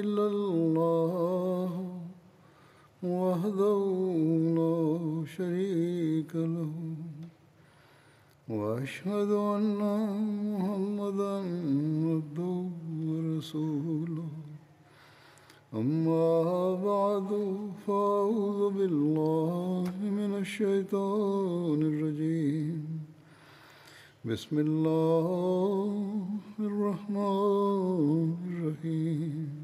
إلا الله وحده لا شريك له وأشهد أن محمدا عبده ورسوله. أما بعد فأعوذ بالله من الشيطان الرجيم. بسم الله الرحمن الرحيم.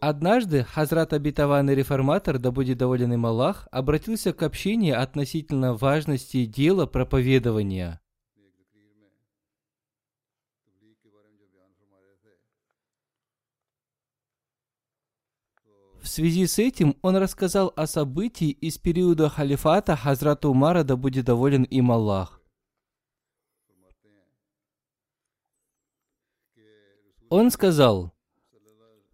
Однажды Хазрат и Реформатор, да будет доволен им Аллах, обратился к общине относительно важности дела проповедования. В связи с этим он рассказал о событии из периода халифата Хазрата Умара, да будет доволен им Аллах. Он сказал,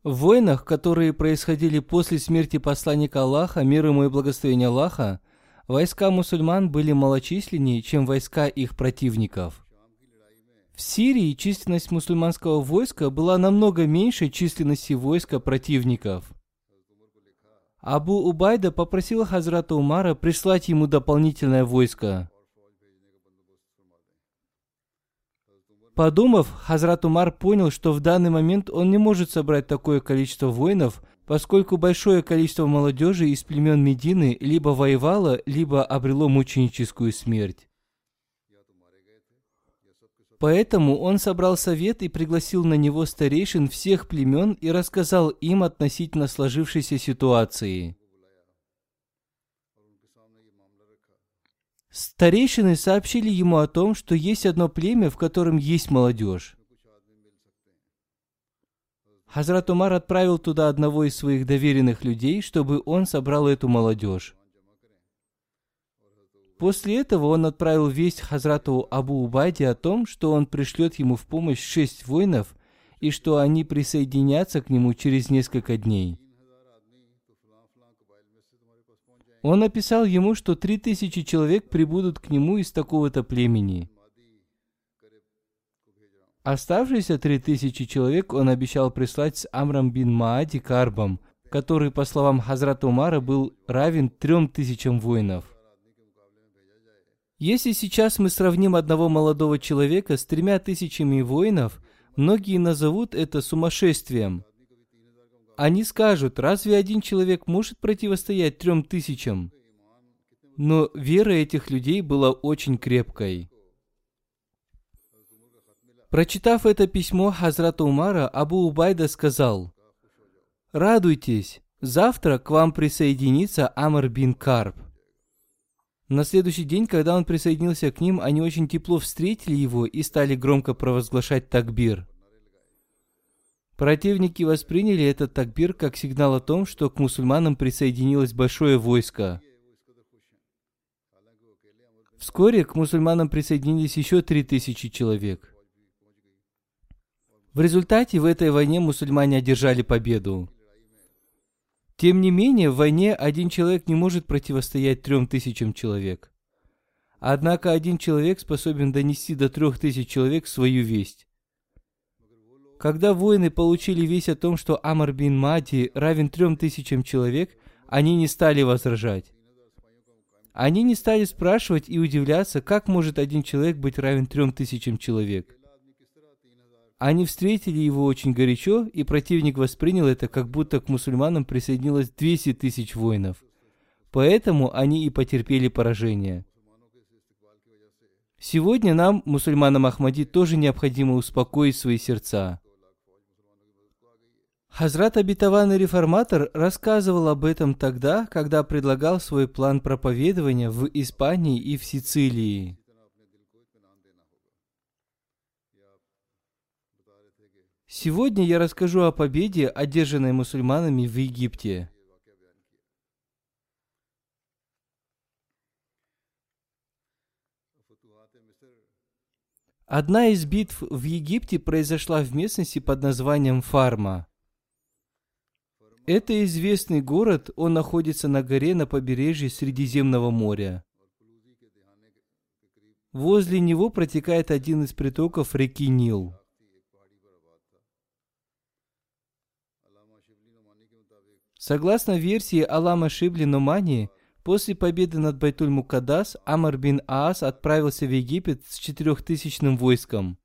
в войнах, которые происходили после смерти посланника Аллаха, мир ему и благословение Аллаха, войска мусульман были малочисленнее, чем войска их противников. В Сирии численность мусульманского войска была намного меньше численности войска противников. Абу Убайда попросил Хазрата Умара прислать ему дополнительное войско. Подумав, Хазрат Умар понял, что в данный момент он не может собрать такое количество воинов, поскольку большое количество молодежи из племен Медины либо воевало, либо обрело мученическую смерть. Поэтому он собрал совет и пригласил на него старейшин всех племен и рассказал им относительно сложившейся ситуации. Старейшины сообщили ему о том, что есть одно племя, в котором есть молодежь. Хазрат Умар отправил туда одного из своих доверенных людей, чтобы он собрал эту молодежь. После этого он отправил весть Хазрату Абу Убайде о том, что он пришлет ему в помощь шесть воинов и что они присоединятся к нему через несколько дней. Он написал ему, что три тысячи человек прибудут к нему из такого-то племени. Оставшиеся три тысячи человек он обещал прислать с Амрам бин Маади Карбом, который, по словам Хазрата Умара, был равен трем тысячам воинов. Если сейчас мы сравним одного молодого человека с тремя тысячами воинов, многие назовут это сумасшествием – они скажут, разве один человек может противостоять трем тысячам? Но вера этих людей была очень крепкой. Прочитав это письмо Хазрата Умара, Абу Убайда сказал, «Радуйтесь, завтра к вам присоединится Амр бин Карб». На следующий день, когда он присоединился к ним, они очень тепло встретили его и стали громко провозглашать такбир – Противники восприняли этот такбир как сигнал о том, что к мусульманам присоединилось большое войско. Вскоре к мусульманам присоединились еще три тысячи человек. В результате в этой войне мусульмане одержали победу. Тем не менее, в войне один человек не может противостоять трем тысячам человек. Однако один человек способен донести до трех тысяч человек свою весть. Когда воины получили весть о том, что Амар бин Мади равен трем тысячам человек, они не стали возражать. Они не стали спрашивать и удивляться, как может один человек быть равен трем тысячам человек. Они встретили его очень горячо, и противник воспринял это, как будто к мусульманам присоединилось 200 тысяч воинов. Поэтому они и потерпели поражение. Сегодня нам, мусульманам Ахмади, тоже необходимо успокоить свои сердца. Хазрат Обетованный Реформатор рассказывал об этом тогда, когда предлагал свой план проповедования в Испании и в Сицилии. Сегодня я расскажу о победе, одержанной мусульманами в Египте. Одна из битв в Египте произошла в местности под названием Фарма. Это известный город, он находится на горе на побережье Средиземного моря. Возле него протекает один из притоков реки Нил. Согласно версии Алама Шибли Номани, после победы над Байтуль-Мукадас Амар бин Аас отправился в Египет с четырехтысячным войском.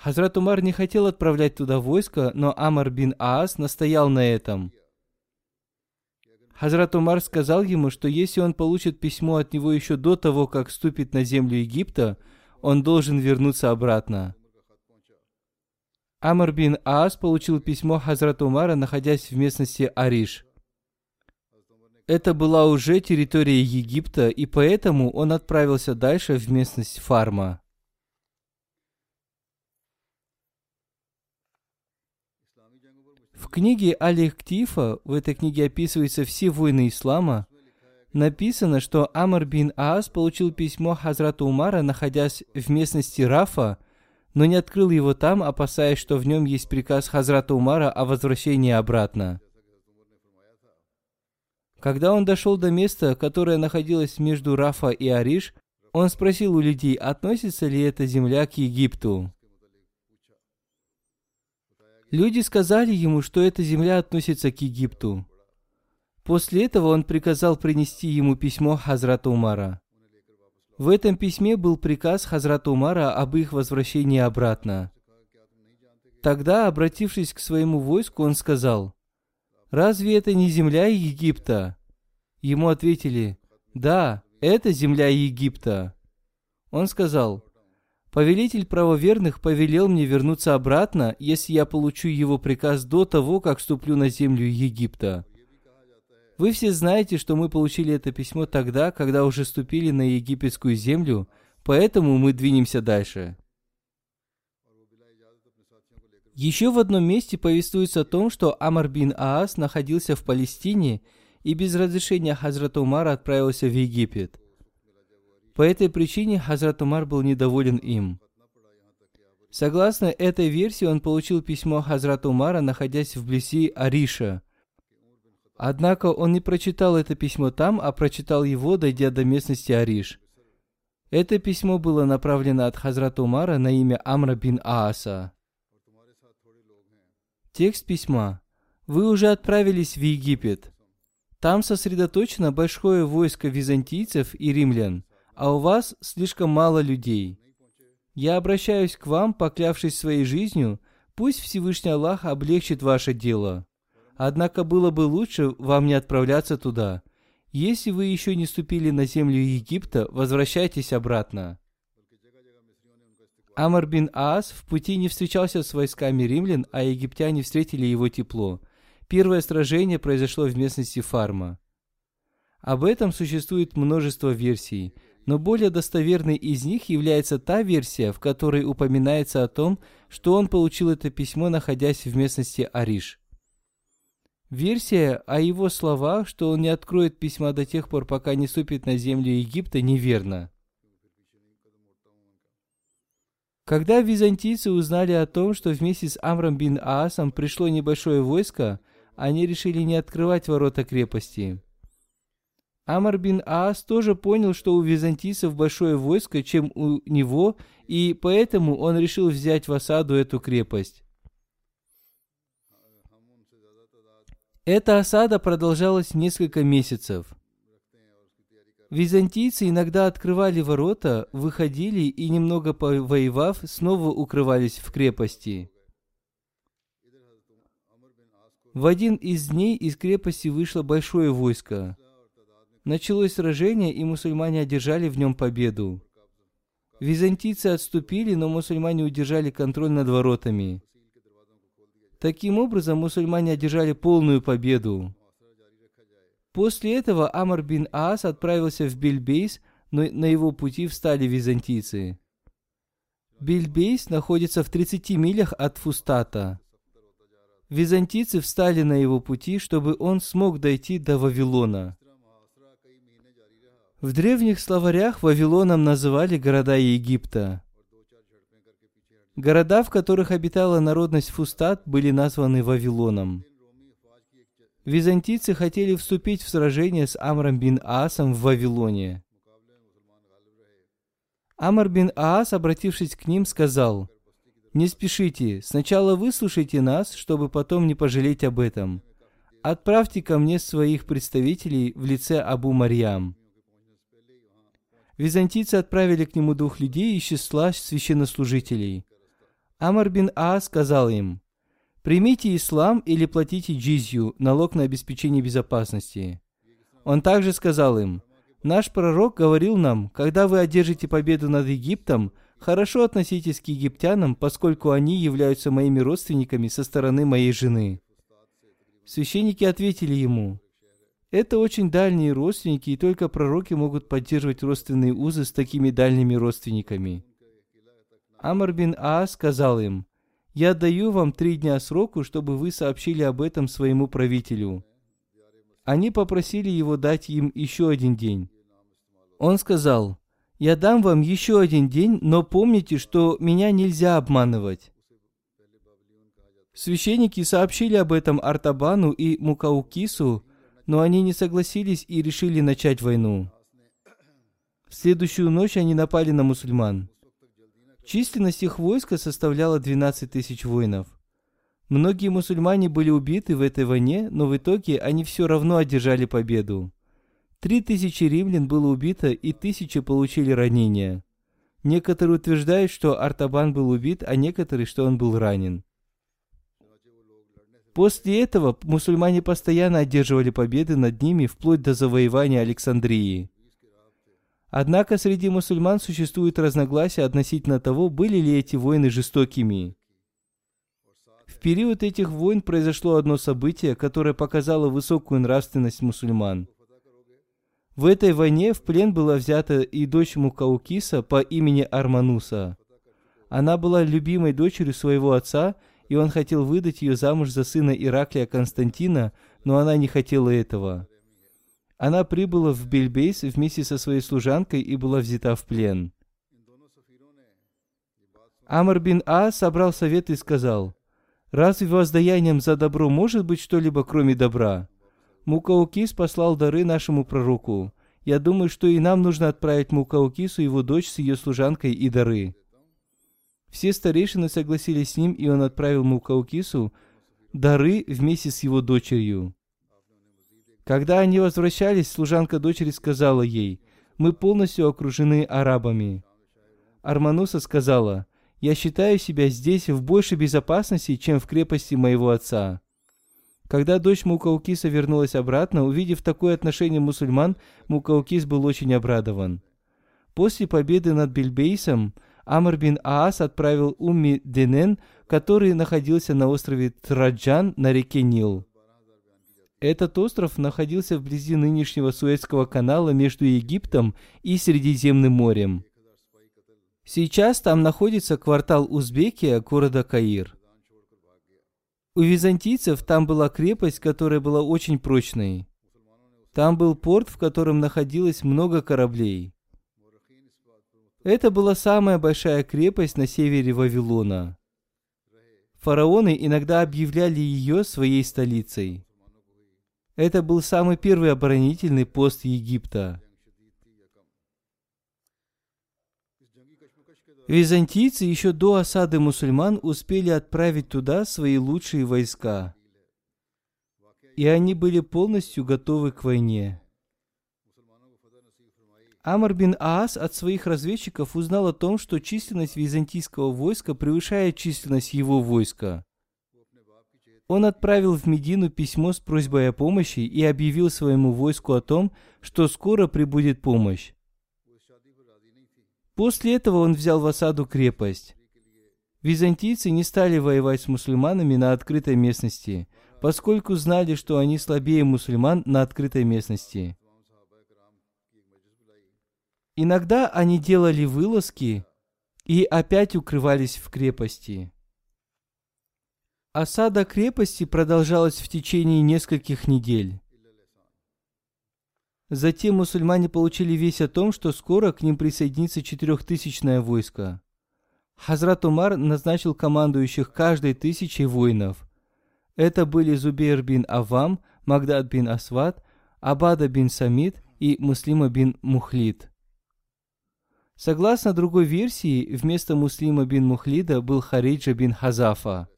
Хазрат Умар не хотел отправлять туда войско, но Амар бин Аас настоял на этом. Хазрат Умар сказал ему, что если он получит письмо от него еще до того, как ступит на землю Египта, он должен вернуться обратно. Амр бин Аас получил письмо Хазрата Умара, находясь в местности Ариш. Это была уже территория Египта, и поэтому он отправился дальше в местность Фарма. В книге Аль-Ихтифа, в этой книге описываются все войны ислама, написано, что Амр бин Аас получил письмо Хазрата Умара, находясь в местности Рафа, но не открыл его там, опасаясь, что в нем есть приказ Хазрата Умара о возвращении обратно. Когда он дошел до места, которое находилось между Рафа и Ариш, он спросил у людей, относится ли эта земля к Египту. Люди сказали ему, что эта земля относится к Египту. После этого он приказал принести ему письмо Хазрата Умара. В этом письме был приказ Хазрата Умара об их возвращении обратно. Тогда, обратившись к своему войску, он сказал, «Разве это не земля Египта?» Ему ответили, «Да, это земля Египта». Он сказал, «Повелитель правоверных повелел мне вернуться обратно, если я получу его приказ до того, как ступлю на землю Египта». Вы все знаете, что мы получили это письмо тогда, когда уже ступили на египетскую землю, поэтому мы двинемся дальше. Еще в одном месте повествуется о том, что Амар бин Аас находился в Палестине и без разрешения Хазрата Умара отправился в Египет. По этой причине Хазрат Умар был недоволен им. Согласно этой версии, он получил письмо Хазрата Умара, находясь вблизи Ариша – Однако он не прочитал это письмо там, а прочитал его, дойдя до местности Ариш. Это письмо было направлено от Хазрата Умара на имя Амра бин Ааса. Текст письма. Вы уже отправились в Египет. Там сосредоточено большое войско византийцев и римлян, а у вас слишком мало людей. Я обращаюсь к вам, поклявшись своей жизнью, пусть Всевышний Аллах облегчит ваше дело. Однако было бы лучше вам не отправляться туда. Если вы еще не ступили на землю Египта, возвращайтесь обратно. Амар бин Аас в пути не встречался с войсками римлян, а египтяне встретили его тепло. Первое сражение произошло в местности Фарма. Об этом существует множество версий, но более достоверной из них является та версия, в которой упоминается о том, что он получил это письмо, находясь в местности Ариш. Версия о его словах, что он не откроет письма до тех пор, пока не ступит на землю Египта, неверна. Когда византийцы узнали о том, что вместе с Амром бин Аасом пришло небольшое войско, они решили не открывать ворота крепости. Амар бин Аас тоже понял, что у византийцев большое войско, чем у него, и поэтому он решил взять в осаду эту крепость. Эта осада продолжалась несколько месяцев. Византийцы иногда открывали ворота, выходили и, немного повоевав, снова укрывались в крепости. В один из дней из крепости вышло большое войско. Началось сражение, и мусульмане одержали в нем победу. Византийцы отступили, но мусульмане удержали контроль над воротами. Таким образом, мусульмане одержали полную победу. После этого Амар бин Аас отправился в Бельбейс, но на его пути встали византийцы. Бельбейс находится в 30 милях от Фустата. Византийцы встали на его пути, чтобы он смог дойти до Вавилона. В древних словарях Вавилоном называли города Египта. Города, в которых обитала народность Фустат, были названы Вавилоном. Византийцы хотели вступить в сражение с Амром бин Аасом в Вавилоне. Амр бин Аас, обратившись к ним, сказал, «Не спешите, сначала выслушайте нас, чтобы потом не пожалеть об этом. Отправьте ко мне своих представителей в лице Абу Марьям». Византийцы отправили к нему двух людей из числа священнослужителей. Амар бин Аа сказал им, «Примите ислам или платите джизью, налог на обеспечение безопасности». Он также сказал им, «Наш пророк говорил нам, когда вы одержите победу над Египтом, хорошо относитесь к египтянам, поскольку они являются моими родственниками со стороны моей жены». Священники ответили ему, «Это очень дальние родственники, и только пророки могут поддерживать родственные узы с такими дальними родственниками». Амар бин Аа сказал им, «Я даю вам три дня сроку, чтобы вы сообщили об этом своему правителю». Они попросили его дать им еще один день. Он сказал, «Я дам вам еще один день, но помните, что меня нельзя обманывать». Священники сообщили об этом Артабану и Мукаукису, но они не согласились и решили начать войну. В следующую ночь они напали на мусульман. Численность их войска составляла 12 тысяч воинов. Многие мусульмане были убиты в этой войне, но в итоге они все равно одержали победу. Три тысячи римлян было убито и тысячи получили ранения. Некоторые утверждают, что Артабан был убит, а некоторые, что он был ранен. После этого мусульмане постоянно одерживали победы над ними вплоть до завоевания Александрии. Однако среди мусульман существует разногласия относительно того, были ли эти войны жестокими. В период этих войн произошло одно событие, которое показало высокую нравственность мусульман. В этой войне в плен была взята и дочь Мукаукиса по имени Армануса. Она была любимой дочерью своего отца, и он хотел выдать ее замуж за сына Ираклия Константина, но она не хотела этого. Она прибыла в Бельбейс вместе со своей служанкой и была взята в плен. Амр бин А собрал совет и сказал, «Разве воздаянием за добро может быть что-либо, кроме добра? Мукаукис послал дары нашему пророку. Я думаю, что и нам нужно отправить Мукаукису его дочь с ее служанкой и дары». Все старейшины согласились с ним, и он отправил Мукаукису дары вместе с его дочерью. Когда они возвращались, служанка дочери сказала ей, «Мы полностью окружены арабами». Армануса сказала, «Я считаю себя здесь в большей безопасности, чем в крепости моего отца». Когда дочь Мукаукиса вернулась обратно, увидев такое отношение мусульман, Мукаукис был очень обрадован. После победы над Бельбейсом Амр бин Аас отправил Умми Денен, который находился на острове Траджан на реке Нил. Этот остров находился вблизи нынешнего Суэцкого канала между Египтом и Средиземным морем. Сейчас там находится квартал Узбекия города Каир. У византийцев там была крепость, которая была очень прочной. Там был порт, в котором находилось много кораблей. Это была самая большая крепость на севере Вавилона. Фараоны иногда объявляли ее своей столицей. Это был самый первый оборонительный пост Египта. Византийцы еще до осады мусульман успели отправить туда свои лучшие войска. И они были полностью готовы к войне. Амр бин Аас от своих разведчиков узнал о том, что численность византийского войска превышает численность его войска. Он отправил в Медину письмо с просьбой о помощи и объявил своему войску о том, что скоро прибудет помощь. После этого он взял в осаду крепость. Византийцы не стали воевать с мусульманами на открытой местности, поскольку знали, что они слабее мусульман на открытой местности. Иногда они делали вылазки и опять укрывались в крепости. Осада крепости продолжалась в течение нескольких недель. Затем мусульмане получили весть о том, что скоро к ним присоединится четырехтысячное войско. Хазрат Умар назначил командующих каждой тысячей воинов. Это были Зубейр бин Авам, Магдад бин Асват, Абада бин Самид и Муслима бин Мухлид. Согласно другой версии, вместо Муслима бин Мухлида был Хариджа бин Хазафа.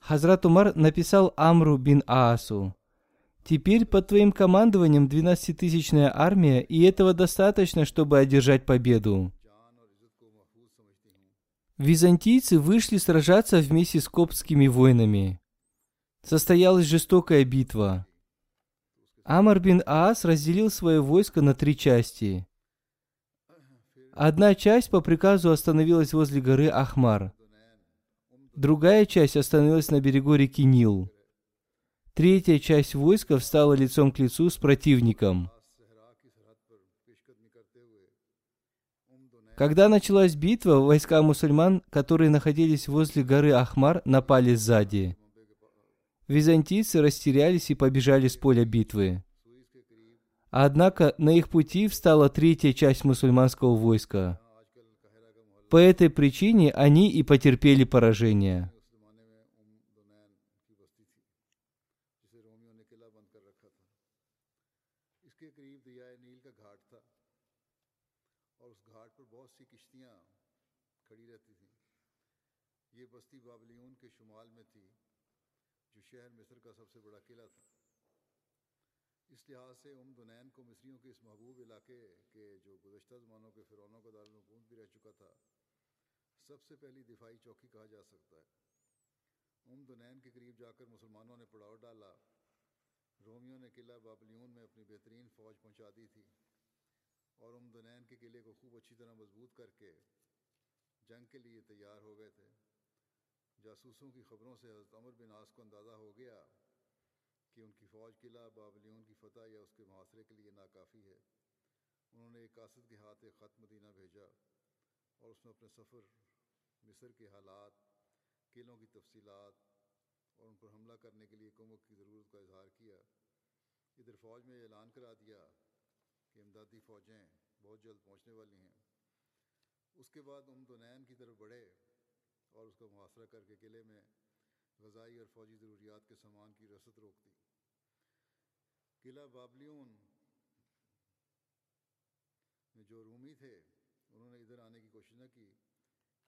Хазрат Умар написал Амру бин Аасу, «Теперь под твоим командованием двенадцатитысячная армия, и этого достаточно, чтобы одержать победу». Византийцы вышли сражаться вместе с коптскими воинами. Состоялась жестокая битва. Амар бин Аас разделил свое войско на три части. Одна часть по приказу остановилась возле горы Ахмар. Другая часть остановилась на берегу реки Нил. Третья часть войска встала лицом к лицу с противником. Когда началась битва, войска мусульман, которые находились возле горы Ахмар, напали сзади. Византийцы растерялись и побежали с поля битвы. Однако на их пути встала третья часть мусульманского войска. По этой причине они и потерпели поражение. شہر مصر کا سب سے بڑا قلعہ تھا۔ اس لحاظ سے ام دنین کو مصریوں کے اس محبوب علاقے کے جو گزشتہ زمانوں کے فرعونوں کا دارالحکومت بھی رہ چکا تھا، سب سے پہلی دفاعی چوکی کہا جا سکتا ہے۔ ام دنین کے قریب جا کر مسلمانوں نے پڑاؤ ڈالا۔ رومیوں نے قلعہ بابلیون میں اپنی بہترین فوج پہنچا دی تھی اور ام دنین کے قلعے کو خوب اچھی طرح مضبوط کر کے جنگ کے لیے تیار ہو گئے تھے۔ جاسوسوں کی خبروں سے حضرت عمر بن آس کو اندازہ ہو گیا کہ ان کی فوج قلعہ بابلیون کی فتح یا اس کے محاصرے کے لیے ناکافی ہے۔ انہوں نے ایک قاصد کے ہاتھ ایک خط مدینہ بھیجا اور اس میں اپنے سفر، مصر کے حالات، قلعوں کی تفصیلات اور ان پر حملہ کرنے کے لیے کمک کی ضرورت کا اظہار کیا۔ ادھر فوج میں اعلان کرا دیا کہ امدادی فوجیں بہت جلد پہنچنے والی ہیں۔ اس کے بعد امدنین کی طرف بڑھے۔ اور اس کا محاصرہ کر کے قلعے میں غذائی اور فوجی ضروریات کے سامان کی رسد روک دی۔ قلعہ بابلیون میں جو رومی تھے، انہوں نے ادھر آنے کی کوشش نہ کی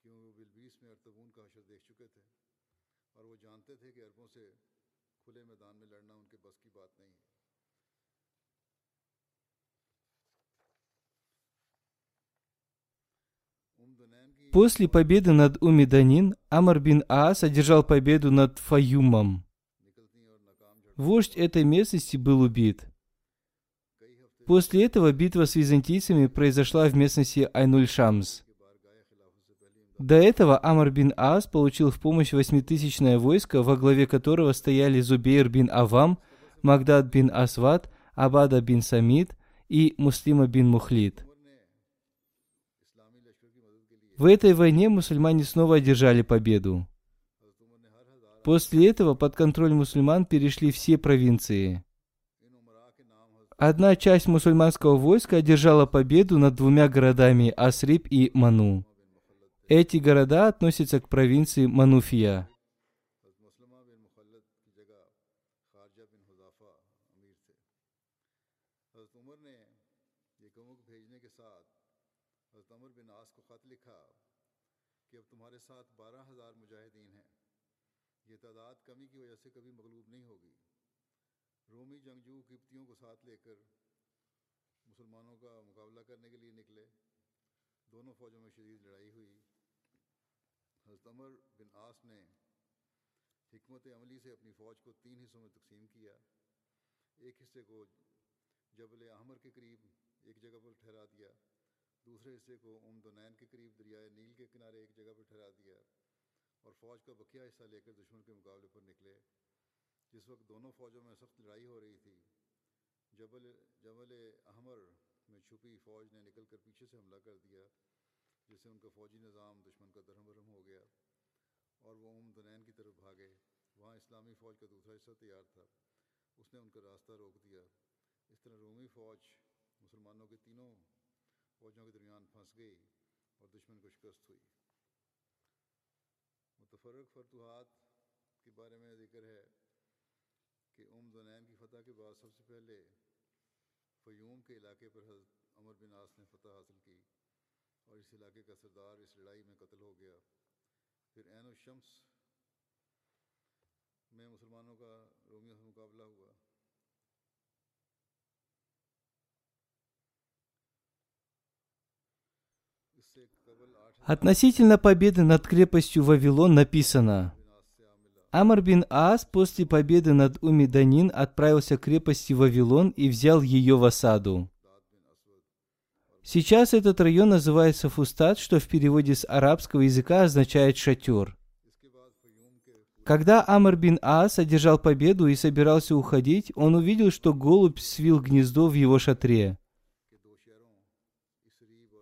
کیوں وہ بلبیس میں ارتبون کا حشر دیکھ چکے تھے اور وہ جانتے تھے کہ عربوں سے کھلے میدان میں لڑنا ان کے بس کی بات نہیں ہے۔ После победы над Умиданин Амар бин Аас одержал победу над Фаюмом. Вождь этой местности был убит. После этого битва с византийцами произошла в местности Айнуль-Шамс. До этого Амар бин Аас получил в помощь восьмитысячное войско, во главе которого стояли Зубейр бин Авам, Магдад бин Асват, Абада бин Самид и Муслима бин Мухлид. В этой войне мусульмане снова одержали победу. После этого под контроль мусульман перешли все провинции. Одна часть мусульманского войска одержала победу над двумя городами Асриб и Ману. Эти города относятся к провинции Мануфия. دونوں فوجوں میں شدید لڑائی ہوئی۔ حضرت عمر بن آس نے حکمت عملی سے اپنی فوج کو تین حصوں میں تقسیم کیا۔ ایک حصے کو جبل احمر کے قریب ایک جگہ پر ٹھہرا دیا، دوسرے حصے کو عمد نین کے قریب دریائے نیل کے کنارے ایک جگہ پر ٹھہرا دیا اور فوج کا بقیہ حصہ لے کر دشمن کے مقابلے پر نکلے۔ جس وقت دونوں فوجوں میں سخت لڑائی ہو رہی تھی، جبل جبل احمر میں چھپی فوج نے نکل کر پیچھے سے حملہ کر دیا، جس سے ان کا فوجی نظام دشمن کا درہم برہم ہو گیا اور وہ ام دنین کی طرف بھاگے۔ وہاں اسلامی فوج کا دوسرا حصہ تیار تھا۔ اس نے ان کا راستہ روک دیا۔ اس طرح رومی فوج مسلمانوں کے تینوں فوجوں کے درمیان پھنس گئی اور دشمن کو شکست ہوئی۔ متفرق فرتوحات کے بارے میں ذکر ہے کہ ام دنین کی فتح کے بعد سب سے پہلے Относительно победы над крепостью Вавилон написано, Амр бин Ас после победы над Умиданин отправился к крепости Вавилон и взял ее в осаду. Сейчас этот район называется Фустат, что в переводе с арабского языка означает «шатер». Когда Амр бин Ас одержал победу и собирался уходить, он увидел, что голубь свил гнездо в его шатре.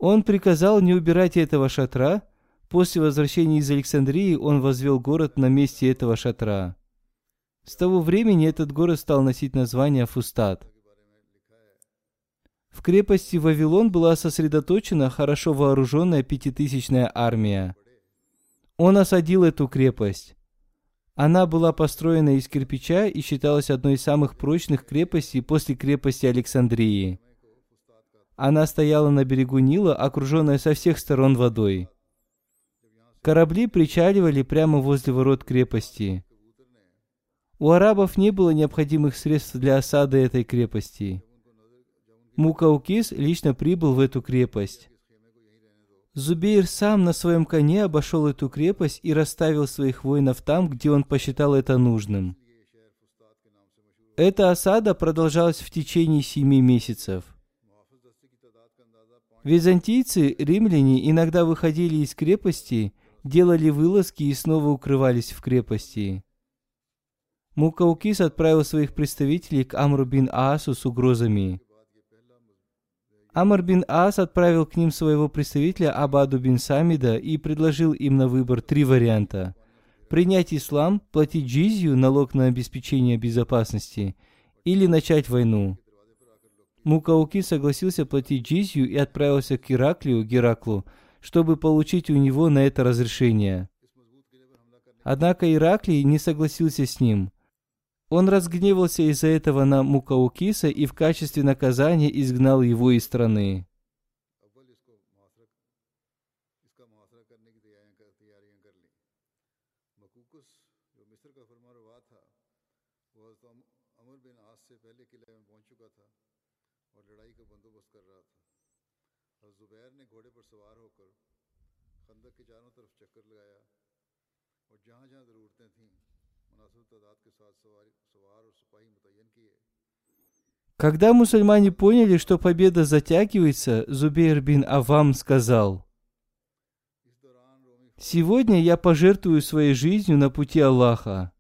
Он приказал не убирать этого шатра. После возвращения из Александрии он возвел город на месте этого шатра. С того времени этот город стал носить название Фустат. В крепости Вавилон была сосредоточена хорошо вооруженная пятитысячная армия. Он осадил эту крепость. Она была построена из кирпича и считалась одной из самых прочных крепостей после крепости Александрии. Она стояла на берегу Нила, окруженная со всех сторон водой. Корабли причаливали прямо возле ворот крепости. У арабов не было необходимых средств для осады этой крепости. Мукаукис лично прибыл в эту крепость. Зубейр сам на своем коне обошел эту крепость и расставил своих воинов там, где он посчитал это нужным. Эта осада продолжалась в течение семи месяцев. Византийцы, римляне иногда выходили из крепости, делали вылазки и снова укрывались в крепости. Мукаукис отправил своих представителей к Амру бин Аасу с угрозами. Амр бин Аас отправил к ним своего представителя Абаду бин Самида и предложил им на выбор три варианта. Принять ислам, платить джизью, налог на обеспечение безопасности, или начать войну. Мукауки согласился платить джизью и отправился к Ираклию, Гераклу, чтобы получить у него на это разрешение. Однако Ираклий не согласился с ним. Он разгневался из-за этого на Мукаукиса и в качестве наказания изгнал его из страны. Когда мусульмане поняли, что победа затягивается, Зубейр бин Авам сказал, «Сегодня я пожертвую своей жизнью на пути Аллаха.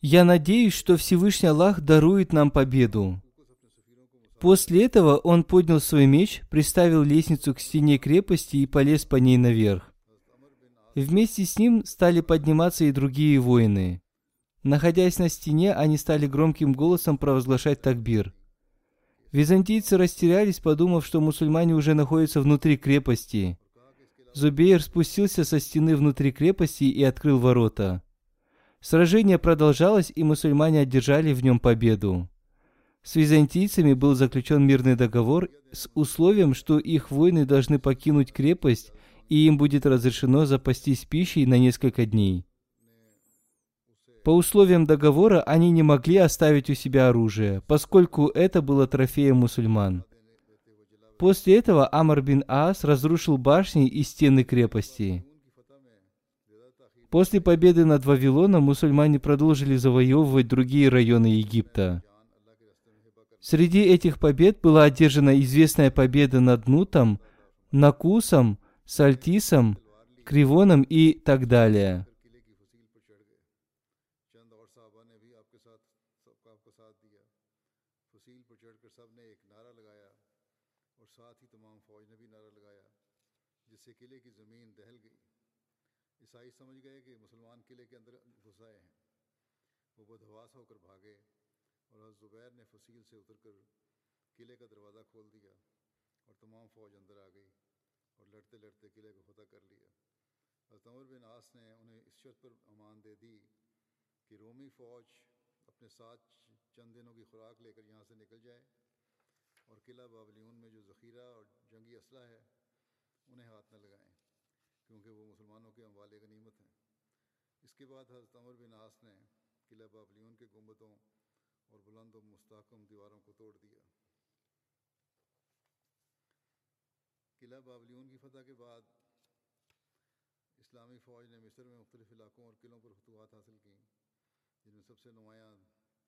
Я надеюсь, что Всевышний Аллах дарует нам победу». После этого он поднял свой меч, приставил лестницу к стене крепости и полез по ней наверх. Вместе с ним стали подниматься и другие воины. Находясь на стене, они стали громким голосом провозглашать такбир. Византийцы растерялись, подумав, что мусульмане уже находятся внутри крепости. Зубейр спустился со стены внутри крепости и открыл ворота. Сражение продолжалось, и мусульмане одержали в нем победу. С византийцами был заключен мирный договор с условием, что их воины должны покинуть крепость, и им будет разрешено запастись пищей на несколько дней. По условиям договора они не могли оставить у себя оружие, поскольку это было трофеем мусульман. После этого Амар бин Аас разрушил башни и стены крепости. После победы над Вавилоном мусульмане продолжили завоевывать другие районы Египта. Среди этих побед была одержана известная победа над Нутом, Накусом, Сальтисом, Кривоном и так далее. معیشت پر امان دے دی کہ رومی فوج اپنے ساتھ چند دنوں کی خوراک لے کر یہاں سے نکل جائے اور قلعہ بابلیون میں جو ذخیرہ اور جنگی اسلحہ ہے، انہیں ہاتھ نہ لگائیں، کیونکہ وہ مسلمانوں کے اموال غنیمت ہیں۔ اس کے بعد حضرت عمر بن عاص نے قلعہ بابلیون کے گنبتوں اور بلند و مستحکم دیواروں کو توڑ دیا۔ قلعہ بابلیون کی فتح کے بعد اسلامی فوج نے مصر میں مختلف علاقوں اور قلعوں پر فتوحات حاصل کیں جن میں سب سے نمایاں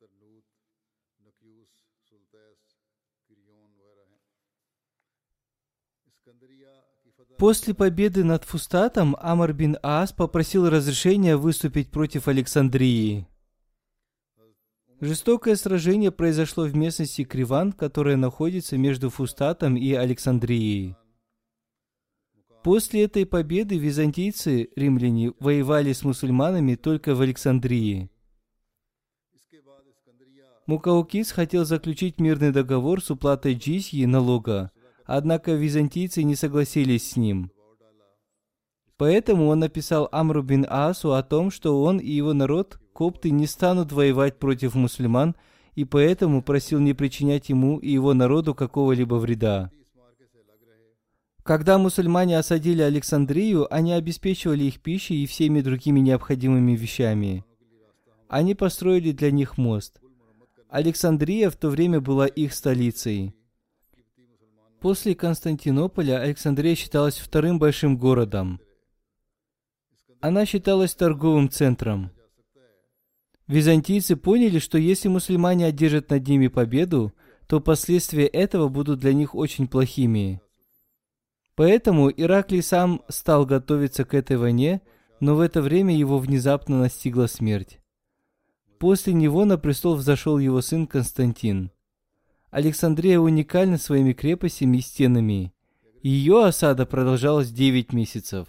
ترنوت نکیوس سلطیس کریون وغیرہ ہیں После победы над Фустатом Амар бин Ас попросил разрешения выступить против Александрии. Жестокое сражение произошло в местности Криван, которая находится между Фустатом и Александрией. После этой победы византийцы, римляне, воевали с мусульманами только в Александрии. Мукаукис хотел заключить мирный договор с уплатой джизьи налога, однако византийцы не согласились с ним. Поэтому он написал Амру бин Асу о том, что он и его народ, копты, не станут воевать против мусульман, и поэтому просил не причинять ему и его народу какого-либо вреда. Когда мусульмане осадили Александрию, они обеспечивали их пищей и всеми другими необходимыми вещами. Они построили для них мост. Александрия в то время была их столицей. После Константинополя Александрия считалась вторым большим городом. Она считалась торговым центром. Византийцы поняли, что если мусульмане одержат над ними победу, то последствия этого будут для них очень плохими. Поэтому Ираклий сам стал готовиться к этой войне, но в это время его внезапно настигла смерть. После него на престол взошел его сын Константин. Александрия уникальна своими крепостями и стенами. Ее осада продолжалась 9 месяцев.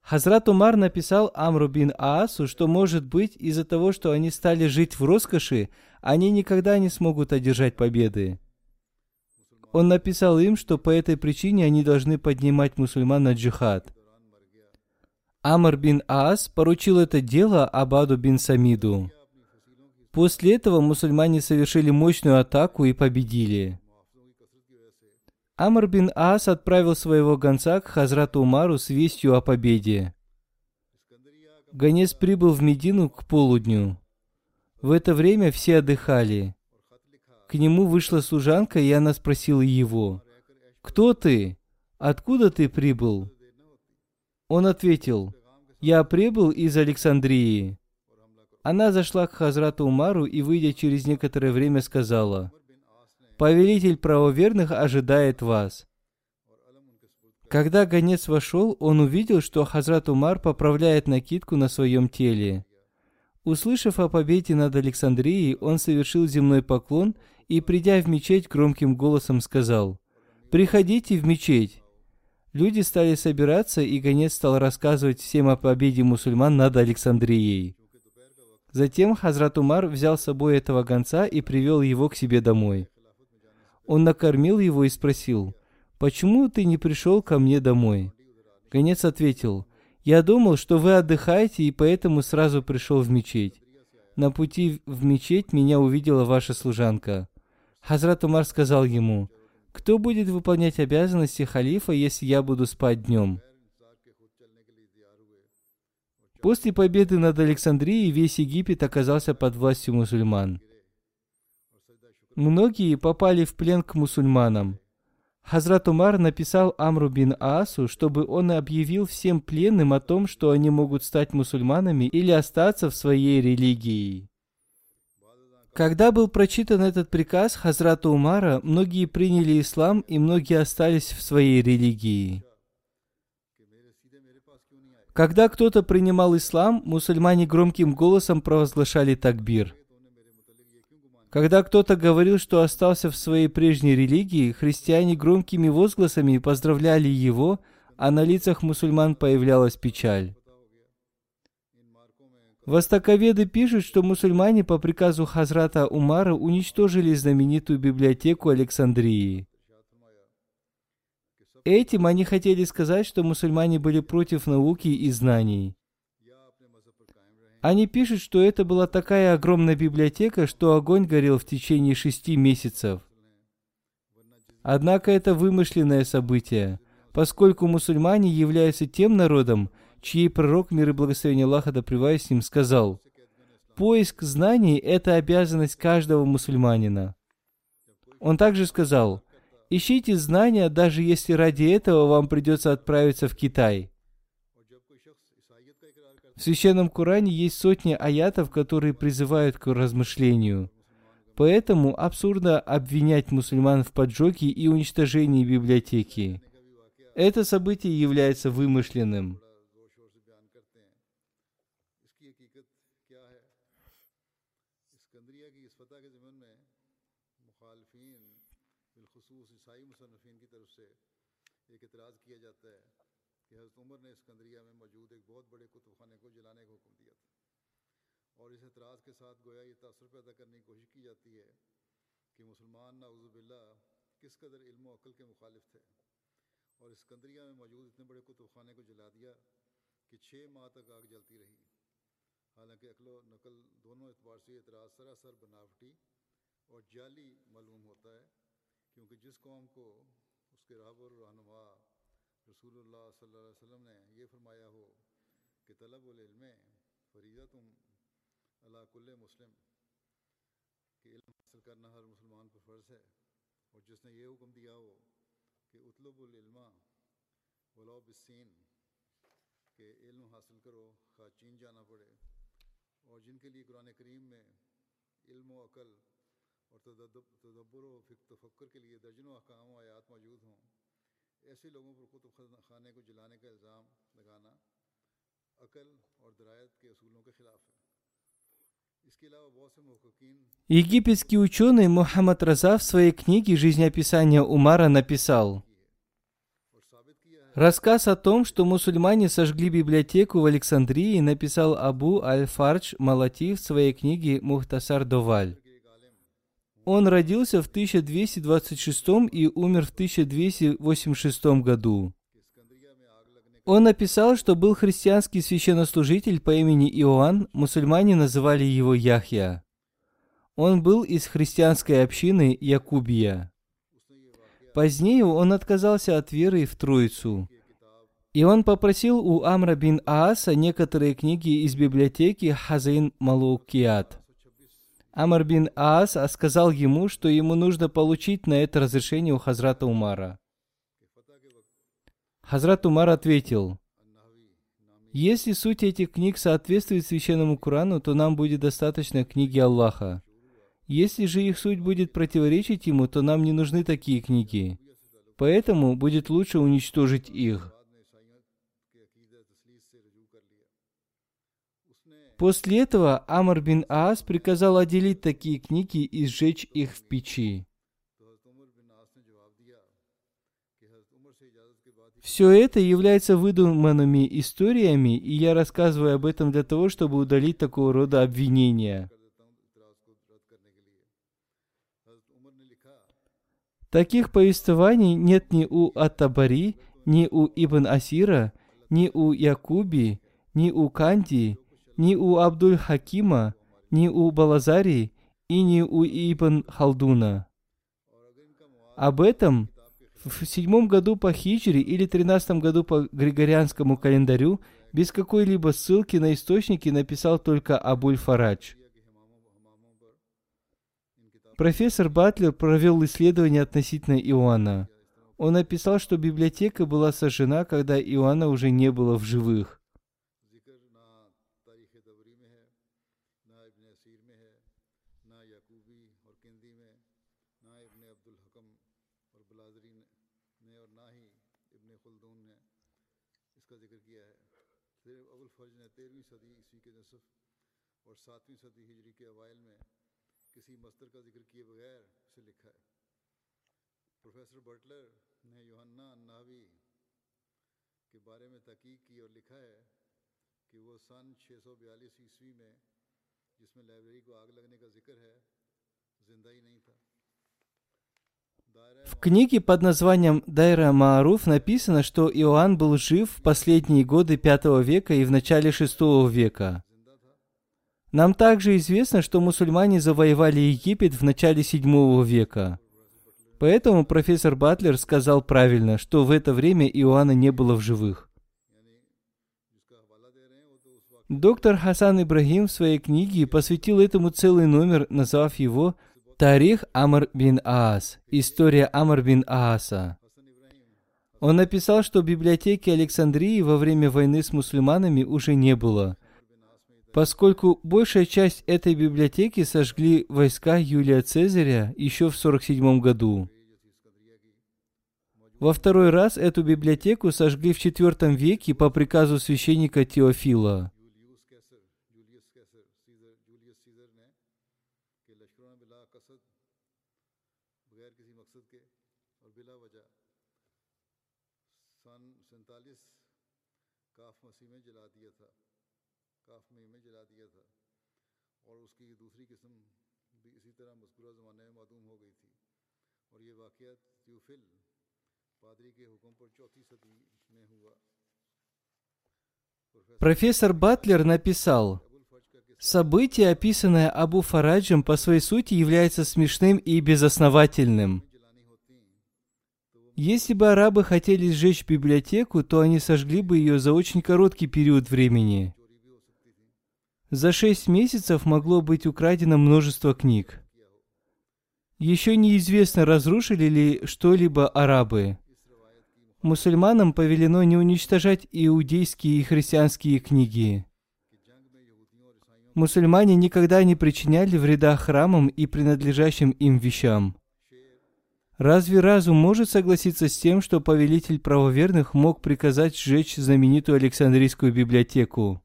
Хазрат Умар написал Амру бин Аасу, что может быть из-за того, что они стали жить в роскоши, они никогда не смогут одержать победы. Он написал им, что по этой причине они должны поднимать мусульман на джихад. Амр бин Аас поручил это дело Абаду бин Самиду. После этого мусульмане совершили мощную атаку и победили. Амр бин Аас отправил своего гонца к Хазрату Умару с вестью о победе. Гонец прибыл в Медину к полудню. В это время все отдыхали. К нему вышла служанка, и она спросила его, «Кто ты? Откуда ты прибыл?» Он ответил, «Я прибыл из Александрии». Она зашла к Хазрату Умару и, выйдя через некоторое время, сказала, «Повелитель правоверных ожидает вас». Когда гонец вошел, он увидел, что Хазрат Умар поправляет накидку на своем теле. Услышав о победе над Александрией, он совершил земной поклон и, придя в мечеть, громким голосом сказал, «Приходите в мечеть». Люди стали собираться, и гонец стал рассказывать всем о победе мусульман над Александрией. Затем Хазрат Умар взял с собой этого гонца и привел его к себе домой. Он накормил его и спросил, «Почему ты не пришел ко мне домой?» Гонец ответил, «Я думал, что вы отдыхаете, и поэтому сразу пришел в мечеть. На пути в мечеть меня увидела ваша служанка. Хазрат Умар сказал ему, «Кто будет выполнять обязанности халифа, если я буду спать днем?» После победы над Александрией весь Египет оказался под властью мусульман. Многие попали в плен к мусульманам. Хазрат Умар написал Амру бин Аасу, чтобы он объявил всем пленным о том, что они могут стать мусульманами или остаться в своей религии. Когда был прочитан этот приказ Хазрата Умара, многие приняли ислам и многие остались в своей религии. Когда кто-то принимал ислам, мусульмане громким голосом провозглашали такбир. Когда кто-то говорил, что остался в своей прежней религии, христиане громкими возгласами поздравляли его, а на лицах мусульман появлялась печаль. Востоковеды пишут, что мусульмане по приказу Хазрата Умара уничтожили знаменитую библиотеку Александрии. Этим они хотели сказать, что мусульмане были против науки и знаний. Они пишут, что это была такая огромная библиотека, что огонь горел в течение шести месяцев. Однако это вымышленное событие, поскольку мусульмане являются тем народом, чьей пророк, мир и благословение Аллаха да с ним, сказал, «Поиск знаний – это обязанность каждого мусульманина». Он также сказал, «Ищите знания, даже если ради этого вам придется отправиться в Китай». В Священном Коране есть сотни аятов, которые призывают к размышлению. Поэтому абсурдно обвинять мусульман в поджоге и уничтожении библиотеки. Это событие является вымышленным. کہ حضرت عمر نے اسکندریہ میں موجود ایک بہت بڑے کتب خانے کو جلانے کا حکم دیا تھا۔ اور اس اعتراض کے ساتھ گویا یہ تاثر پیدا کرنے کی کوشش کی جاتی ہے کہ مسلمان نعوذ باللہ کس قدر علم و عقل کے مخالف تھے۔ اور اسکندریہ میں موجود اتنے بڑے کتب خانے کو جلا دیا کہ چھ ماہ تک آگ جلتی رہی۔ حالانکہ عقل و نقل دونوں اعتبار سے اعتراض سراسر بناوٹی اور جعلی معلوم ہوتا ہے، کیونکہ جس قوم کو اس کے رہبر رہنما رسول اللہ صلی اللہ علیہ وسلم نے یہ فرمایا ہو کہ طلب العلم فریضہ تم اللہ کل مسلم، کہ علم حاصل کرنا ہر مسلمان پر فرض ہے، اور جس نے یہ حکم دیا ہو کہ اطلب العلم ولاؤ بسین کہ علم حاصل کرو خواہ چین جانا پڑے، اور جن کے لیے قرآن کریم میں علم و عقل اور تدبر و تفکر کے لیے درجنوں احکام و آیات موجود ہوں۔ Египетский ученый Мухаммад Раза в своей книге «Жизнеописание Умара» написал, Рассказ о том, что мусульмане сожгли библиотеку в Александрии, написал Абу Аль-Фардж Малати в своей книге «Мухтасар Доваль». Он родился в 1226 и умер в 1286 году. Он написал, что был христианский священнослужитель по имени Иоанн, мусульмане называли его Яхья. Он был из христианской общины Якубия. Позднее он отказался от веры в Троицу. И он попросил у Амра бин Ааса некоторые книги из библиотеки Хазаин Малукиат. Амр бин Аас сказал ему, что ему нужно получить на это разрешение у Хазрата Умара. Хазрат Умар ответил, если суть этих книг соответствует священному Корану, то нам будет достаточно книги Аллаха. Если же их суть будет противоречить ему, то нам не нужны такие книги. Поэтому будет лучше уничтожить их. После этого Амр бин Аас приказал отделить такие книги и сжечь их в печи. Все это является выдуманными историями, и я рассказываю об этом для того, чтобы удалить такого рода обвинения. Таких повествований нет ни у Ат-Табари, ни у Ибн Асира, ни у Якуби, ни у Канди, ни у Абдуль-Хакима, ни у Балазари и ни у Ибн Халдуна. Об этом в седьмом году по хиджре или тринадцатом году по григорианскому календарю без какой-либо ссылки на источники написал только Абуль Фарадж. Профессор Батлер провел исследование относительно Иоанна. Он написал, что библиотека была сожжена, когда Иоанна уже не было в живых. نہ ہی ابن خلدون نے اس کا ذکر کیا ہے۔ صرف ابوالفرج نے تیرہویں صدی عیسوی کے نصف اور ساتویں صدی ہجری کے اوائل میں کسی مستر کا ذکر کیے بغیر اسے لکھا ہے۔ پروفیسر بٹلر نے یوہنہ اناوی کے بارے میں تحقیق کی اور لکھا ہے کہ وہ سن چھ سو بیالیس عیسوی میں، جس میں لائبریری کو آگ لگنے کا ذکر ہے، زندہ ہی نہیں تھا۔ В книге под названием Дайра Мааруф написано, что Иоанн был жив в последние годы V века и в начале VI века. Нам также известно, что мусульмане завоевали Египет в начале VII века. Поэтому профессор Батлер сказал правильно, что в это время Иоанна не было в живых. Доктор Хасан Ибрагим в своей книге посвятил этому целый номер, назвав его «Тарих Амр бин Аас. История Амр бин Ааса». Он написал, что библиотеки Александрии во время войны с мусульманами уже не было – поскольку большая часть этой библиотеки сожгли войска Юлия Цезаря еще в 47 году. Во второй раз эту библиотеку сожгли в IV веке по приказу священника Теофила. Профессор Батлер написал, Событие, описанное Абу Фараджем, по своей сути является смешным и безосновательным. Если бы арабы хотели сжечь библиотеку, то они сожгли бы ее за очень короткий период времени. За шесть месяцев могло быть украдено множество книг. Еще неизвестно, разрушили ли что-либо арабы. Мусульманам повелено не уничтожать иудейские и христианские книги. Мусульмане никогда не причиняли вреда храмам и принадлежащим им вещам. Разве разум может согласиться с тем, что повелитель правоверных мог приказать сжечь знаменитую Александрийскую библиотеку?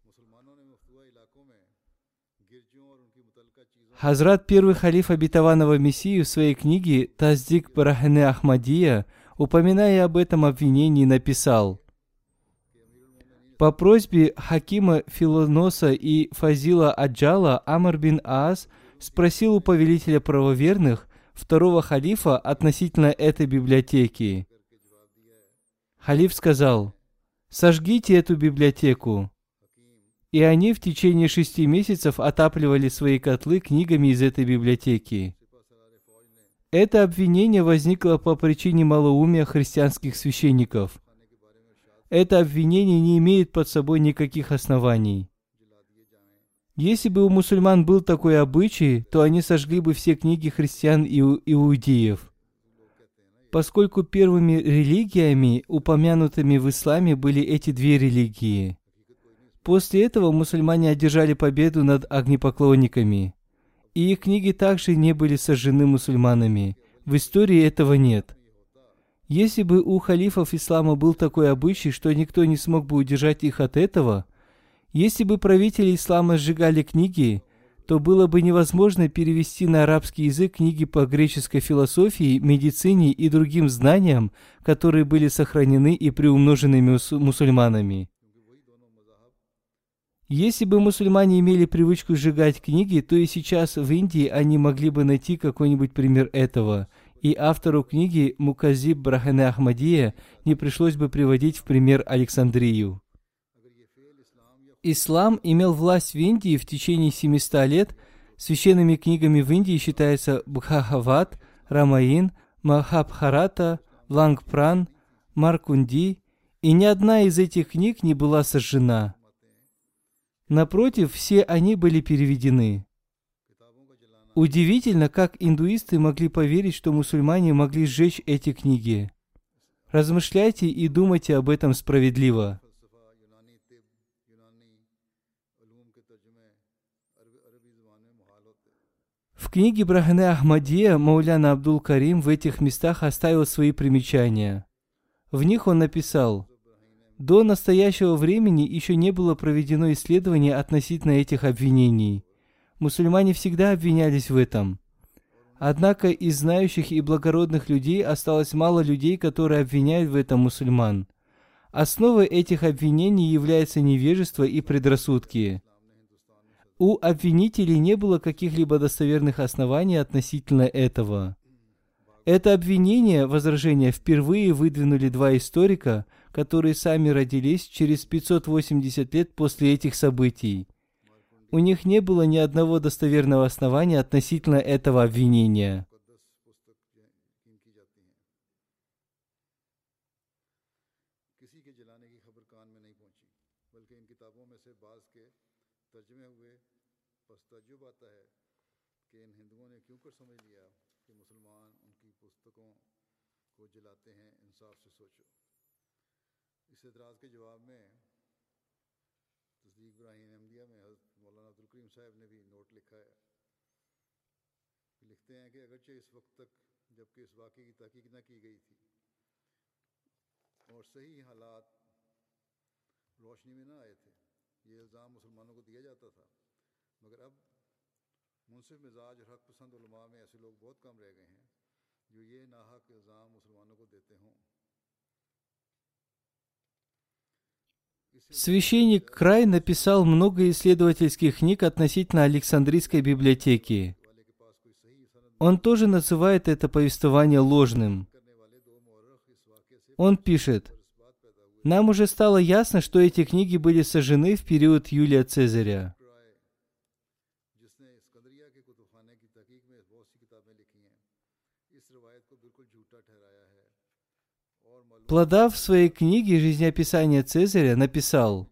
Хазрат первый халиф обетованного Мессии в своей книге «Таздик Барахне Ахмадия», упоминая об этом обвинении, написал «По просьбе Хакима Филоноса и Фазила Аджала Амр бин Аас спросил у повелителя правоверных, второго халифа, относительно этой библиотеки. Халиф сказал, «Сожгите эту библиотеку и они в течение шести месяцев отапливали свои котлы книгами из этой библиотеки. Это обвинение возникло по причине малоумия христианских священников. Это обвинение не имеет под собой никаких оснований. Если бы у мусульман был такой обычай, то они сожгли бы все книги христиан и иудеев. Поскольку первыми религиями, упомянутыми в исламе, были эти две религии – После этого мусульмане одержали победу над огнепоклонниками. И их книги также не были сожжены мусульманами. В истории этого нет. Если бы у халифов ислама был такой обычай, что никто не смог бы удержать их от этого, Если бы правители ислама сжигали книги, то было бы невозможно перевести на арабский язык книги по греческой философии, медицине и другим знаниям, которые были сохранены и приумножены мусульманами. Если бы мусульмане имели привычку сжигать книги, то и сейчас в Индии они могли бы найти какой-нибудь пример этого, и автору книги Муказиб Брахане Ахмадия не пришлось бы приводить в пример Александрию. Ислам имел власть в Индии в течение 700 лет. Священными книгами в Индии считаются Бхагават, Рамаин, Махабхарата, Лангпран, Маркунди, и ни одна из этих книг не была сожжена. Напротив, все они были переведены. Удивительно, как индуисты могли поверить, что мусульмане могли сжечь эти книги. Размышляйте и думайте об этом справедливо. В книге Брахане Ахмадия Мауляна Абдул Карим в этих местах оставил свои примечания. В них он написал, «До настоящего времени еще не было проведено исследование относительно этих обвинений. Мусульмане всегда обвинялись в этом. Однако из знающих и благородных людей осталось мало людей, которые обвиняют в этом мусульман. Основой этих обвинений является невежество и предрассудки. У обвинителей не было каких-либо достоверных оснований относительно этого. Это обвинение, возражение, впервые выдвинули два историка, которые сами родились через 580 лет после этих событий. У них не было ни одного достоверного основания относительно этого обвинения. Священник Край написал много исследовательских книг относительно Александрийской библиотеки. Он тоже называет это повествование ложным. Он пишет, «Нам уже стало ясно, что эти книги были сожжены в период Юлия Цезаря. Плода в своей книге «Жизнеописание Цезаря» написал,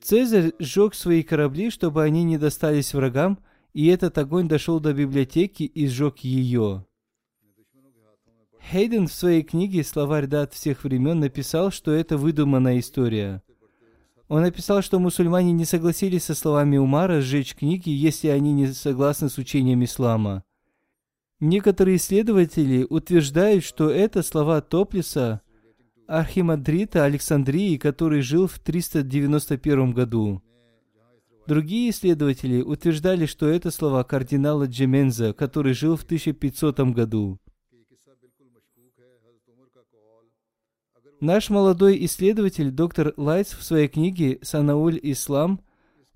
Цезарь сжег свои корабли, чтобы они не достались врагам, и этот огонь дошел до библиотеки и сжег ее. Хейден в своей книге «Словарь дат всех времен» написал, что это выдуманная история. Он написал, что мусульмане не согласились со словами Умара сжечь книги, если они не согласны с учением ислама. Некоторые исследователи утверждают, что это слова Топлиса, архимандрита Александрии, который жил в 391 году. Другие исследователи утверждали, что это слова кардинала Джеменза, который жил в 1500 году. Наш молодой исследователь, доктор Лайтс, в своей книге «Санауль Ислам»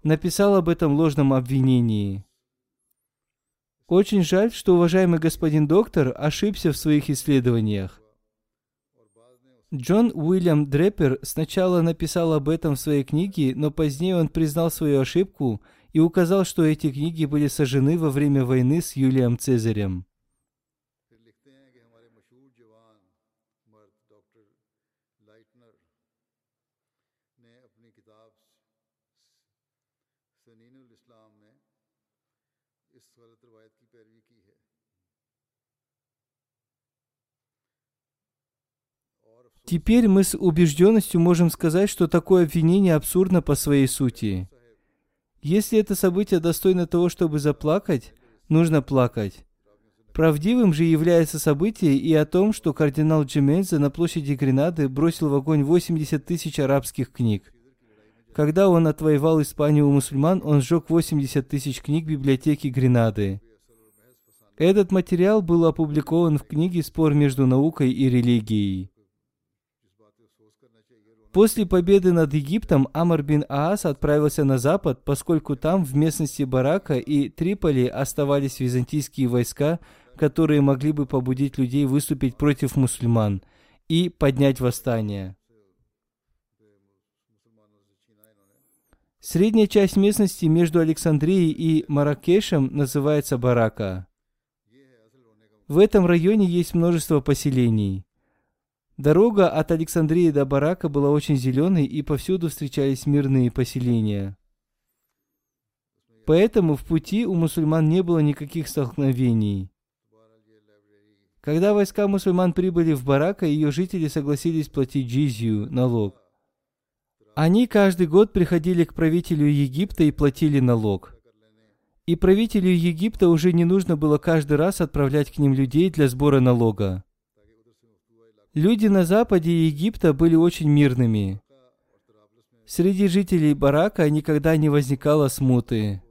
написал об этом ложном обвинении – очень жаль, что уважаемый господин доктор ошибся в своих исследованиях. Джон Уильям Дреппер сначала написал об этом в своей книге, но позднее он признал свою ошибку и указал, что эти книги были сожжены во время войны с Юлием Цезарем. Теперь мы с убежденностью можем сказать, что такое обвинение абсурдно по своей сути. Если это событие достойно того, чтобы заплакать, нужно плакать. Правдивым же является событие и о том, что кардинал Джеменза на площади Гренады бросил в огонь 80 тысяч арабских книг. Когда он отвоевал Испанию у мусульман, он сжег 80 тысяч книг библиотеки Гренады. Этот материал был опубликован в книге «Спор между наукой и религией». После победы над Египтом Амар бин Аас отправился на запад, поскольку там, в местности Барака и Триполи, оставались византийские войска, которые могли бы побудить людей выступить против мусульман и поднять восстание. Средняя часть местности между Александрией и Маракешем называется Барака. В этом районе есть множество поселений. Дорога от Александрии до Барака была очень зеленой, и повсюду встречались мирные поселения. Поэтому в пути у мусульман не было никаких столкновений. Когда войска мусульман прибыли в Барака, ее жители согласились платить джизью, налог. Они каждый год приходили к правителю Египта и платили налог. И правителю Египта уже не нужно было каждый раз отправлять к ним людей для сбора налога. Люди на западе Египта были очень мирными. Среди жителей Барака никогда не возникало смуты.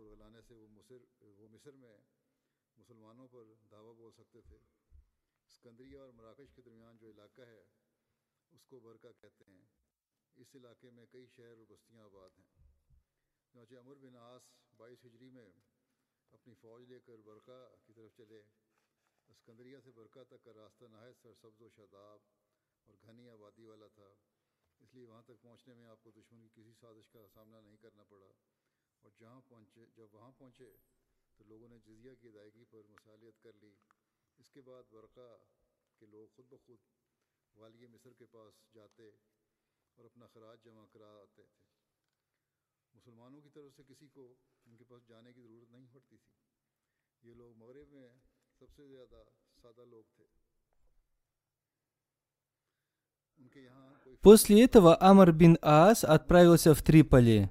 После этого Амар бин Аас отправился в Триполи.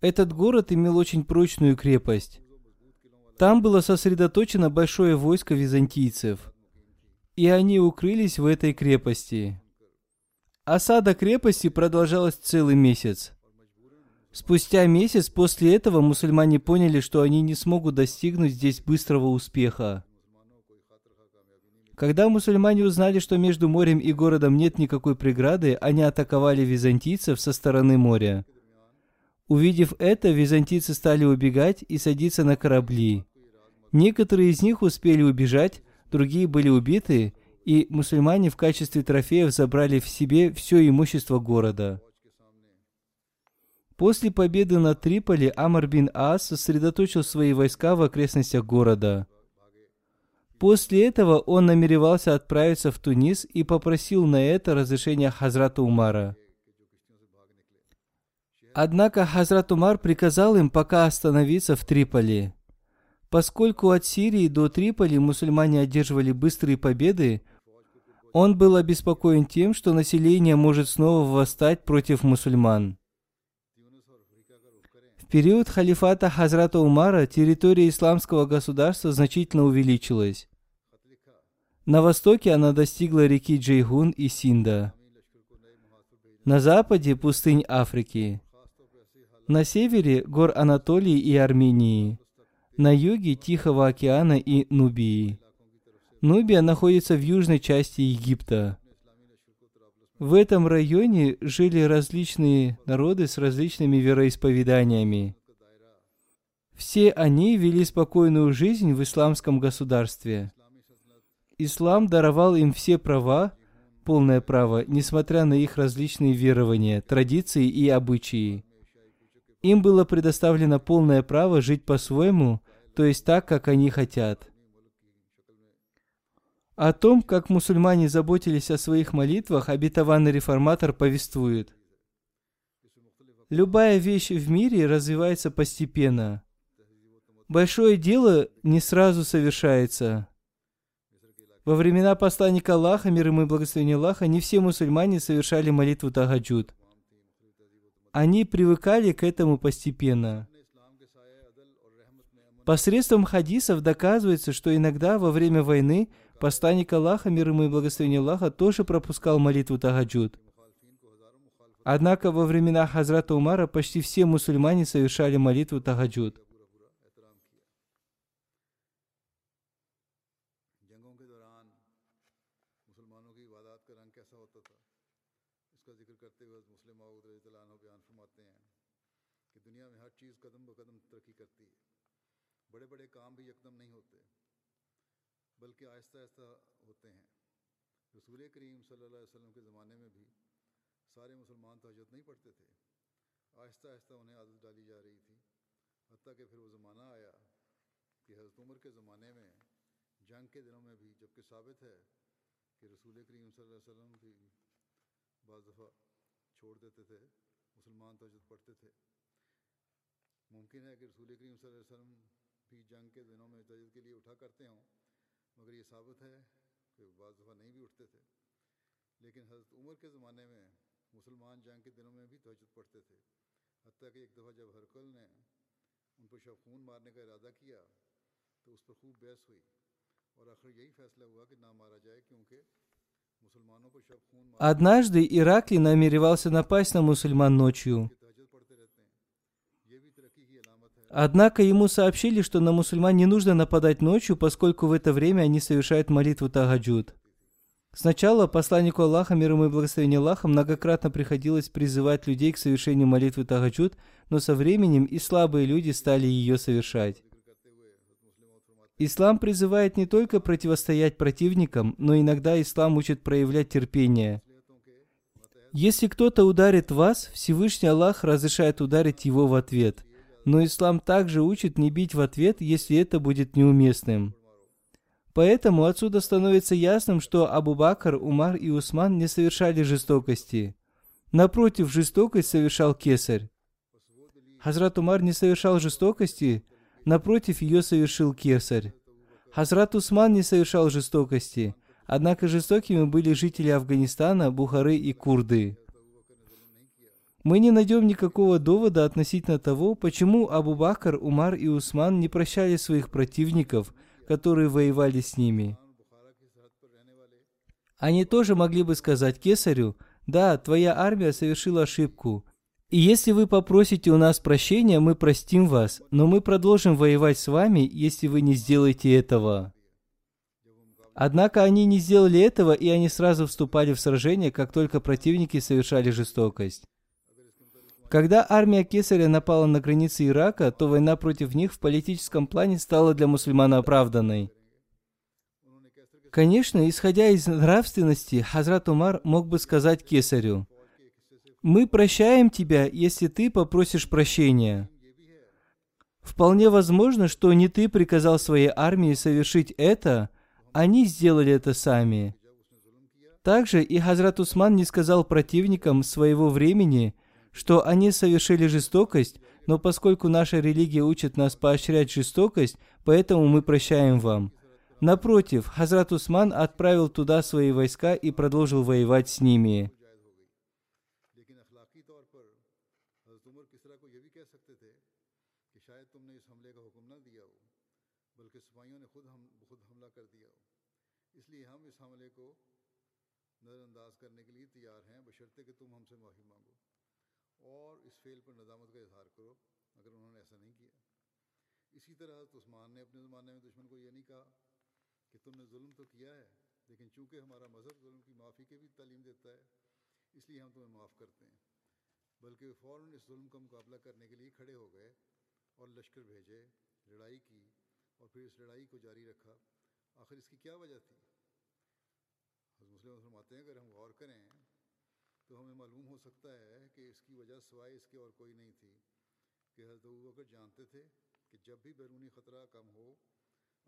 Этот город имел очень прочную крепость. Там было сосредоточено большое войско византийцев. И они укрылись в этой крепости. Осада крепости продолжалась целый месяц. Спустя месяц после этого мусульмане поняли, что они не смогут достигнуть здесь быстрого успеха. Когда мусульмане узнали, что между морем и городом нет никакой преграды, они атаковали византийцев со стороны моря. Увидев это, византийцы стали убегать и садиться на корабли. Некоторые из них успели убежать, другие были убиты, и мусульмане в качестве трофеев забрали в себе все имущество города. После победы над Триполи Амар бин Ас сосредоточил свои войска в окрестностях города – После этого он намеревался отправиться в Тунис и попросил на это разрешение Хазрата Умара. Однако Хазрат Умар приказал им пока остановиться в Триполи. Поскольку от Сирии до Триполи мусульмане одерживали быстрые победы, он был обеспокоен тем, что население может снова восстать против мусульман. В период халифата Хазрата Умара территория исламского государства значительно увеличилась. На востоке она достигла реки Джейгун и Синда. На западе – пустынь Африки. На севере – гор Анатолии и Армении. На юге – Тихого океана и Нубии. Нубия находится в южной части Египта. В этом районе жили различные народы с различными вероисповеданиями. Все они вели спокойную жизнь в исламском государстве. Ислам даровал им все права, полное право, несмотря на их различные верования, традиции и обычаи. Им было предоставлено полное право жить по-своему, то есть так, как они хотят. О том, как мусульмане заботились о своих молитвах, обетованный реформатор повествует. Любая вещь в мире развивается постепенно. Большое дело не сразу совершается. Во времена посланника Аллаха, мир ему и благословение Аллаха, не все мусульмане совершали молитву Тагаджуд. Они привыкали к этому постепенно. Посредством хадисов доказывается, что иногда во время войны Посланник Аллаха, мир ему и благословение Аллаха, тоже пропускал молитву Тагаджуд. Однако во времена Хазрата Умара почти все мусульмане совершали молитву Тагаджуд. صلی اللہ علیہ وسلم کے زمانے میں بھی سارے مسلمان تہجد نہیں پڑھتے تھے۔ آہستہ آہستہ انہیں عادت ڈالی جا رہی تھی۔ حتیٰ کہ پھر وہ زمانہ آیا کہ حضرت عمر کے زمانے میں، جنگ کے دنوں میں بھی جبکہ ثابت ہے کہ رسول کریم صلی اللہ علیہ وسلم بھی بعض دفعہ چھوڑ دیتے تھے، مسلمان تہجد پڑھتے تھے۔ ممکن ہے کہ رسول کریم صلی اللہ علیہ وسلم بھی جنگ کے دنوں میں تجد کے لیے اٹھا کرتے ہوں، مگر یہ ثابت ہے کہ بعض دفعہ نہیں بھی اٹھتے تھے۔ Однажды Иракли намеревался напасть на мусульман ночью. Однако ему сообщили, что на мусульман не нужно нападать ночью, поскольку в это время они совершают молитву тагаджуд. Сначала посланнику Аллаха, мир ему и благословение Аллаха, многократно приходилось призывать людей к совершению молитвы Тагаджуд, но со временем и слабые люди стали ее совершать. Ислам призывает не только противостоять противникам, но иногда ислам учит проявлять терпение. Если кто-то ударит вас, Всевышний Аллах разрешает ударить его в ответ. Но ислам также учит не бить в ответ, если это будет неуместным. Поэтому отсюда становится ясным, что Абу Бакр, Умар и Усман не совершали жестокости. Напротив, жестокость совершал кесарь. Хазрат Умар не совершал жестокости, напротив, ее совершил кесарь. Хазрат Усман не совершал жестокости, однако жестокими были жители Афганистана, Бухары и курды. Мы не найдем никакого довода относительно того, почему Абу Бакр, Умар и Усман не прощали своих противников, которые воевали с ними. Они тоже могли бы сказать кесарю, да, твоя армия совершила ошибку, и если вы попросите у нас прощения, мы простим вас, но мы продолжим воевать с вами, если вы не сделаете этого. Однако они не сделали этого, и они сразу вступали в сражение, как только противники совершали жестокость. Когда армия Кесаря напала на границы Ирака, то война против них в политическом плане стала для мусульман оправданной. Конечно, исходя из нравственности, Хазрат Умар мог бы сказать Кесарю, «Мы прощаем тебя, если ты попросишь прощения». Вполне возможно, что не ты приказал своей армии совершить это, они сделали это сами. Также и Хазрат Усман не сказал противникам своего времени, что они совершили жестокость, но поскольку наша религия учит нас поощрять жестокость, поэтому мы прощаем вам. Напротив, Хазрат Усман отправил туда свои войска и продолжил воевать с ними. تم نے ظلم تو کیا ہے، لیکن چونکہ ہمارا مذہب ظلم کی معافی کی بھی تعلیم دیتا ہے، اس لیے ہم تمہیں معاف کرتے ہیں۔ بلکہ فوراً اس ظلم کا مقابلہ کرنے کے لیے کھڑے ہو گئے اور لشکر بھیجے، لڑائی کی اور پھر اس لڑائی کو جاری رکھا۔ آخر اس کی کیا وجہ تھی؟ حضرت مسلم فرماتے ہیں، اگر ہم غور کریں تو ہمیں معلوم ہو سکتا ہے کہ اس کی وجہ سوائے اس کے اور کوئی نہیں تھی۔ کہ حضرت بکر جانتے تھے کہ جب بھی بیرونی خطرہ کم ہو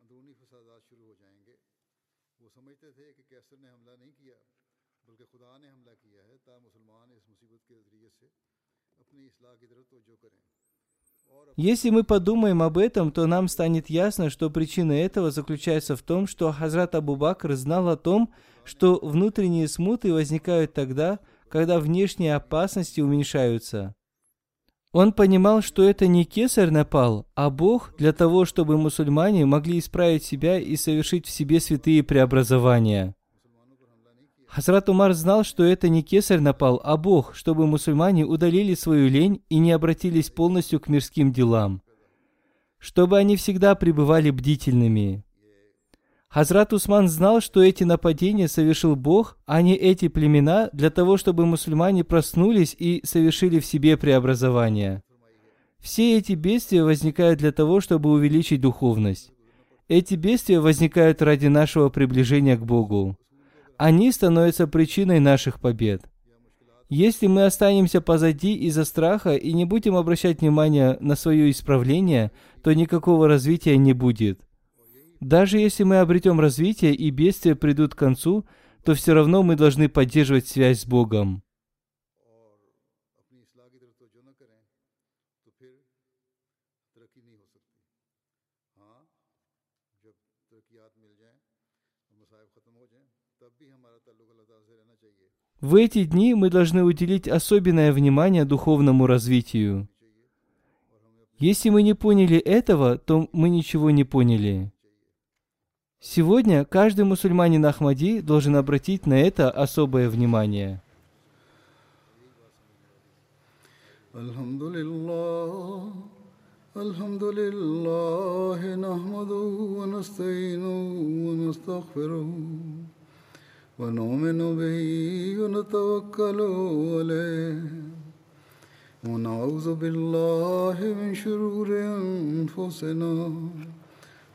अंदरूनी फसादात शुरू हो जाएंगे वो समझते थे कि कैसर ने हमला नहीं किया बल्कि खुदा ने हमला किया है ता मुसलमान इस मुसीबत के ज़रिए से अपनी इसलाह की तरफ तवज्जो करें और Если мы подумаем об этом, то нам станет ясно, что причина этого заключается в том, что Хазрат Абу Бакр знал о том, что внутренние смуты возникают тогда, когда внешние опасности уменьшаются. Он понимал, что это не кесарь напал, а Бог для того, чтобы мусульмане могли исправить себя и совершить в себе святые преобразования. Хазрат Умар знал, что это не кесарь напал, а Бог, чтобы мусульмане удалили свою лень и не обратились полностью к мирским делам, чтобы они всегда пребывали бдительными. Хазрат Усман знал, что эти нападения совершил Бог, а не эти племена, для того, чтобы мусульмане проснулись и совершили в себе преобразование. Все эти бедствия возникают для того, чтобы увеличить духовность. Эти бедствия возникают ради нашего приближения к Богу. Они становятся причиной наших побед. Если мы останемся позади из-за страха и не будем обращать внимание на свое исправление, то никакого развития не будет. Даже если мы обретем развитие и бедствия придут к концу, то все равно мы должны поддерживать связь с Богом. В эти дни мы должны уделить особенное внимание духовному развитию. Если мы не поняли этого, то мы ничего не поняли. Сегодня каждый мусульманин Ахмади должен обратить на это особое внимание. الحمد لله الحمد لله نحمده ونستعينه ونستغفره ونؤمن به ونتوكل عليه ونعوذ بالله من شرور انفسنا